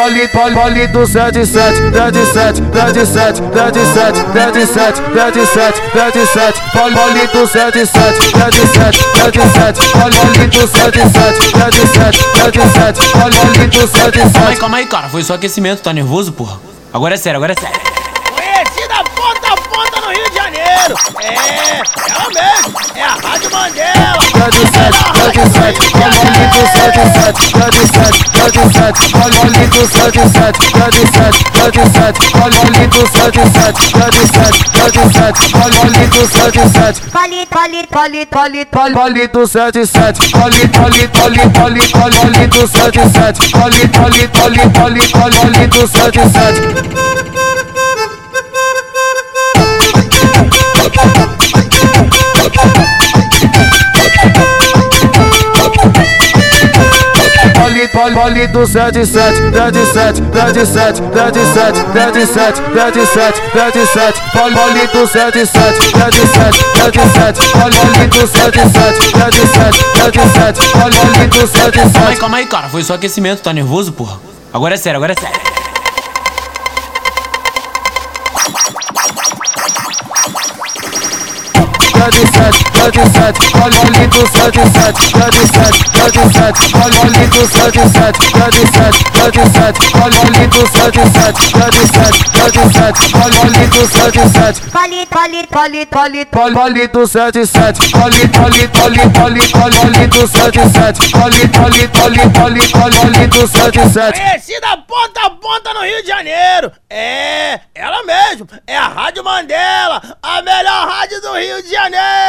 palito, palito 77, 77, 77, 77, 77, 77, 77, palito 77, 77, 77, palito 77, 77, 77, palito 77. Calma aí, calma aí, cara. Foi só aquecimento, tá nervoso, porra? Agora é sério, agora é sério. Conhecida ponta a ponta no Rio de Janeiro. É, ela mesmo. É a Rádio Mandela. 77, 77, palito 77, 77, 77, palito 77, 77, 77, palito 77, 77, 77, palito 77. Palito, palito, palito, palito. Palito 77, palito, palito, palito, palito, palito 77, palito, palito, palito, palito, palito 77. Palito, palito 77, 77, 77, 77, 77, 77, 77, palito 77, 77, 77, palito 77, 77, 77, palito Calma aí, 77. calma aí, cara. Foi só aquecimento, tá nervoso, porra? Agora é sério, agora é sério. sete, sete, sete, palito sete, sete, sete, sete, sete, sete, sete, sete, sete, sete, sete, sete, palito sete, sete, sete, sete, sete, sete, sete, sete. Palito sete, sete, palito sete, sete, palito sete, sete. Conhecida ponta a ponta no Rio de Janeiro. É, ela mesmo. É a Rádio Mandela. A melhor rádio do Rio de Janeiro.